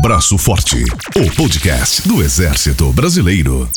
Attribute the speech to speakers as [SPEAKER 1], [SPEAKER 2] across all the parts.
[SPEAKER 1] Braço Forte, o podcast do Exército Brasileiro.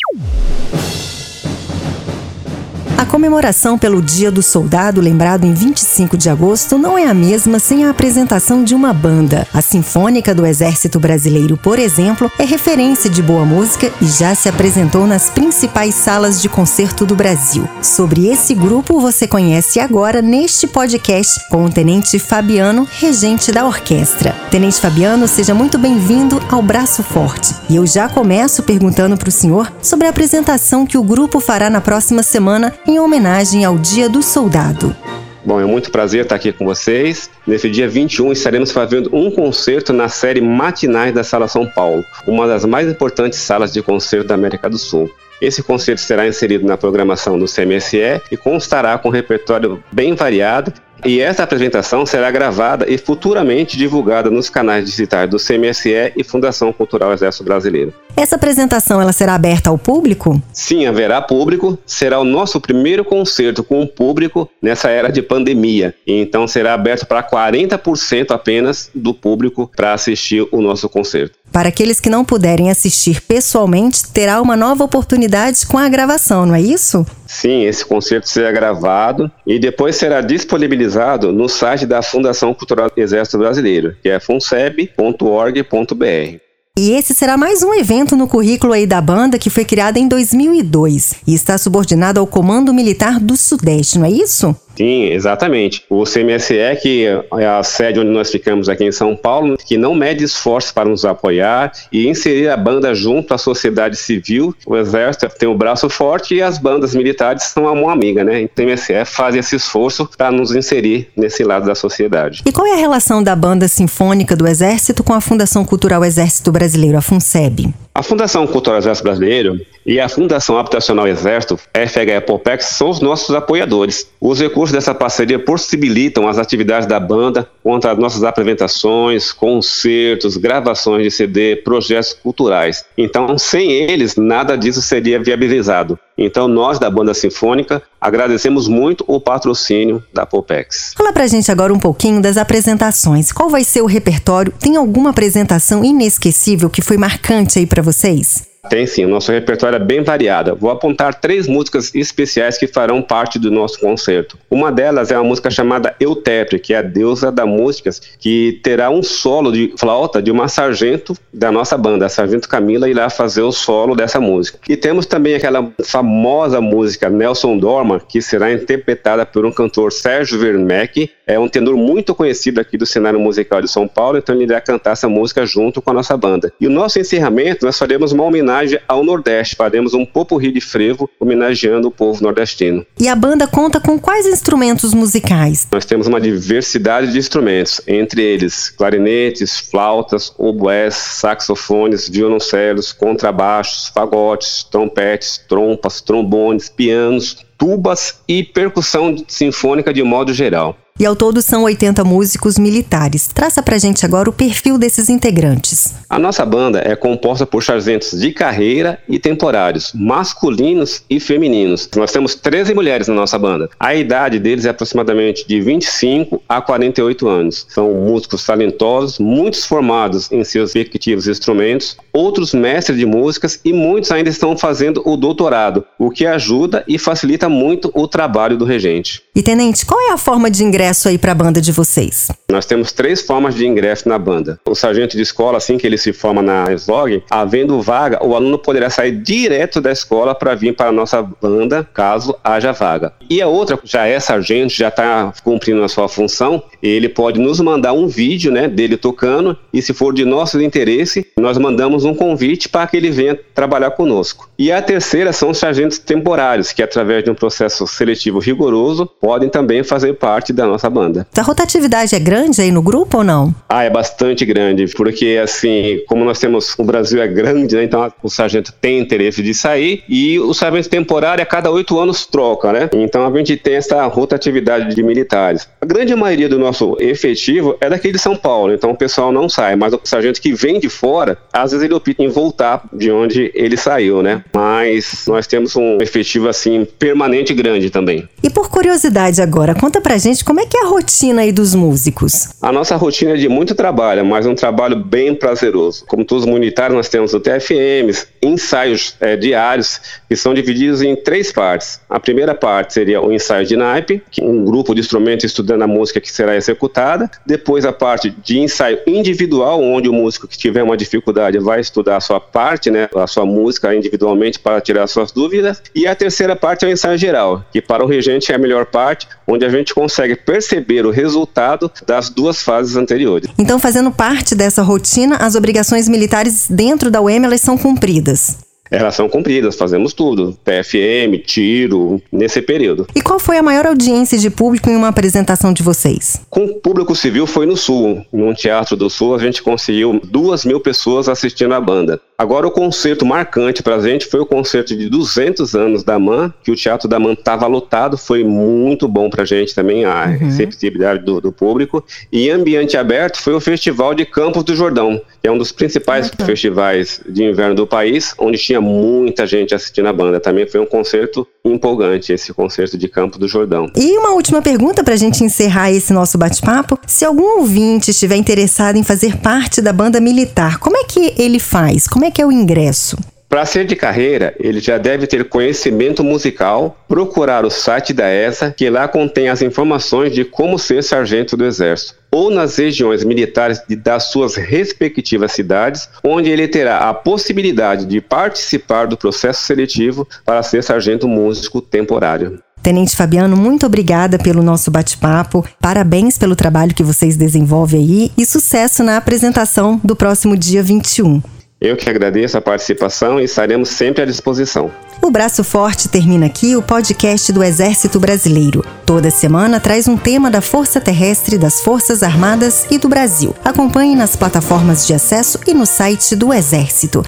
[SPEAKER 2] Comemoração pelo Dia do Soldado, lembrado em 25 de agosto, não é a mesma sem a apresentação de uma banda. A Sinfônica do Exército Brasileiro, por exemplo, é referência de boa música e já se apresentou nas principais salas de concerto do Brasil. Sobre esse grupo você conhece agora neste podcast com o Tenente Fabiano, regente da orquestra. Tenente Fabiano, seja muito bem-vindo ao Braço Forte. E eu já começo perguntando para o senhor sobre a apresentação que o grupo fará na próxima semana em homenagem ao Dia do Soldado.
[SPEAKER 3] Bom, é muito prazer estar aqui com vocês. Nesse dia 21 estaremos fazendo um concerto na série Matinais da Sala São Paulo, uma das mais importantes salas de concerto da América do Sul. Esse concerto será inserido na programação do CMSE e constará com um repertório bem variado e essa apresentação será gravada e futuramente divulgada nos canais digitais do CMSE e Fundação Cultural Exército Brasileiro.
[SPEAKER 2] Essa apresentação ela será aberta ao público?
[SPEAKER 3] Sim, haverá público. Será o nosso primeiro concerto com o público nessa era de pandemia. Então será aberto para 40% apenas do público para assistir o nosso concerto.
[SPEAKER 2] Para aqueles que não puderem assistir pessoalmente, terá uma nova oportunidade com a gravação, não é isso?
[SPEAKER 3] Sim, esse concerto será gravado e depois será disponibilizado no site da Fundação Cultural Exército Brasileiro, que é funseb.org.br.
[SPEAKER 2] E esse será mais um evento no currículo aí da banda que foi criada em 2002 e está subordinado ao Comando Militar do Sudeste, não é isso?
[SPEAKER 3] Sim, exatamente. O CMSE, que é a sede onde nós ficamos aqui em São Paulo, que não mede esforços para nos apoiar e inserir a banda junto à sociedade civil. O Exército tem o braço forte e as bandas militares são a mão amiga, né? Então, o CMSE faz esse esforço para nos inserir nesse lado da sociedade.
[SPEAKER 2] E qual é a relação da Banda Sinfônica do Exército com a Fundação Cultural Exército Brasileiro, a FUNSEB?
[SPEAKER 3] A Fundação Cultural Exército Brasileiro e a Fundação Habitacional Exército, FHE Popex, são os nossos apoiadores. Os recursos dessa parceria possibilitam as atividades da banda quanto às nossas apresentações, concertos, gravações de CD, projetos culturais. Então, sem eles, nada disso seria viabilizado. Então, nós da Banda Sinfônica agradecemos muito o patrocínio da Popex.
[SPEAKER 2] Fala pra gente agora um pouquinho das apresentações. Qual vai ser o repertório? Tem alguma apresentação inesquecível que foi marcante aí para vocês?
[SPEAKER 3] Tem sim, o nosso repertório é bem variado. Vou apontar três músicas especiais que farão parte do nosso concerto. Uma delas é uma música chamada Eutepe, que é a deusa da música, que terá um solo de flauta de uma sargento da nossa banda. A sargento Camila irá fazer o solo dessa música. E temos também aquela famosa música Nelson Dorma, que será interpretada por um cantor Sérgio Vermec. É um tenor muito conhecido aqui do cenário musical de São Paulo, então ele irá cantar essa música junto com a nossa banda. E o nosso encerramento, nós faremos uma homenagem homenagem ao Nordeste. Faremos um popurri de frevo homenageando o povo nordestino.
[SPEAKER 2] E a banda conta com quais instrumentos musicais?
[SPEAKER 3] Nós temos uma diversidade de instrumentos, entre eles clarinetes, flautas, oboés, saxofones, violoncelos, contrabaixos, fagotes, trompetes, trompas, trombones, pianos, tubas e percussão sinfônica de modo geral.
[SPEAKER 2] E ao todo são 80 músicos militares. Traça pra gente agora o perfil desses integrantes.
[SPEAKER 3] A nossa banda é composta por sargentos de carreira e temporários, masculinos e femininos. Nós temos 13 mulheres na nossa banda. A idade deles é aproximadamente de 25 a 48 anos. São músicos talentosos, muitos formados em seus respectivos instrumentos, outros mestres de músicas e muitos ainda estão fazendo o doutorado, o que ajuda e facilita muito o trabalho do regente.
[SPEAKER 2] E tenente, qual é a forma de ingresso aí para a banda de vocês?
[SPEAKER 3] Nós temos três formas de ingresso na banda. O sargento de escola, assim que ele se forma na SLOG, havendo vaga, o aluno poderá sair direto da escola para vir para a nossa banda, caso haja vaga. E a outra, já é sargento, já está cumprindo a sua função, ele pode nos mandar um vídeo né, dele tocando e se for de nosso interesse, nós mandamos um convite para que ele venha trabalhar conosco. E a terceira são os sargentos temporários, que através de um processo seletivo rigoroso, podem também fazer parte da nossa banda.
[SPEAKER 2] A rotatividade é grande aí no grupo ou não?
[SPEAKER 3] Ah, é bastante grande, porque assim, como nós temos, o Brasil é grande, né, então o sargento tem interesse de sair e o sargento temporário a cada oito anos troca, né? Então a gente tem essa rotatividade de militares. A grande maioria do nosso efetivo é daqui de São Paulo, então o pessoal não sai, mas o sargento que vem de fora, às vezes ele opta em voltar de onde ele saiu, né? Mas nós temos um efetivo assim permanente grande também.
[SPEAKER 2] E por curiosidade agora, conta pra gente como é que é a rotina aí dos músicos.
[SPEAKER 3] A nossa rotina é de muito trabalho, mas um trabalho bem prazeroso. Como todos os militares, nós temos o TFMs, ensaios é, diários, que são divididos em três partes. A primeira parte seria o ensaio de naipe, que é um grupo de instrumentos estudando a música que será executada. Depois a parte de ensaio individual, onde o músico que tiver uma dificuldade vai estudar a sua parte, né, a sua música individualmente para tirar suas dúvidas. E a terceira parte é o ensaio geral, que para o regente é a melhor parte, onde a gente consegue perceber o resultado das duas fases anteriores.
[SPEAKER 2] Então, fazendo parte dessa rotina, as obrigações militares dentro da UEM elas são cumpridas
[SPEAKER 3] elas são cumpridas, fazemos tudo, PFM, tiro, nesse período.
[SPEAKER 2] E qual foi a maior audiência de público em uma apresentação de vocês?
[SPEAKER 3] Com o público civil foi no Sul, num teatro do Sul a gente conseguiu duas mil pessoas assistindo a banda. Agora o concerto marcante para a gente foi o concerto de 200 anos da MAN, que o Teatro da MAN estava lotado, foi muito bom para a gente também, a uhum. receptividade do, do, público. E ambiente aberto foi o Festival de Campos do Jordão, que é um dos principais uhum. festivais de inverno do país, onde tinha muita gente assistindo a banda. Também foi um concerto empolgante, esse concerto de Campos do Jordão.
[SPEAKER 2] E uma última pergunta para a gente encerrar esse nosso bate-papo. Se algum ouvinte estiver interessado em fazer parte da banda militar, como é que ele faz? Como é que é o ingresso?
[SPEAKER 3] Para ser de carreira, ele já deve ter conhecimento musical, procurar o site da ESA, que lá contém as informações de como ser sargento do Exército, ou nas regiões militares das suas respectivas cidades, onde ele terá a possibilidade de participar do processo seletivo para ser sargento músico temporário.
[SPEAKER 2] Tenente Fabiano, muito obrigada pelo nosso bate-papo. Parabéns pelo trabalho que vocês desenvolvem aí e sucesso na apresentação do próximo dia 21.
[SPEAKER 3] Eu que agradeço a participação e estaremos sempre à disposição.
[SPEAKER 2] O Braço Forte termina aqui o podcast do Exército Brasileiro. Toda semana traz um tema da Força Terrestre, das Forças Armadas e do Brasil. Acompanhe nas plataformas de acesso e no site do Exército.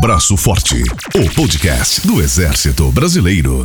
[SPEAKER 1] Braço Forte, o podcast do Exército Brasileiro.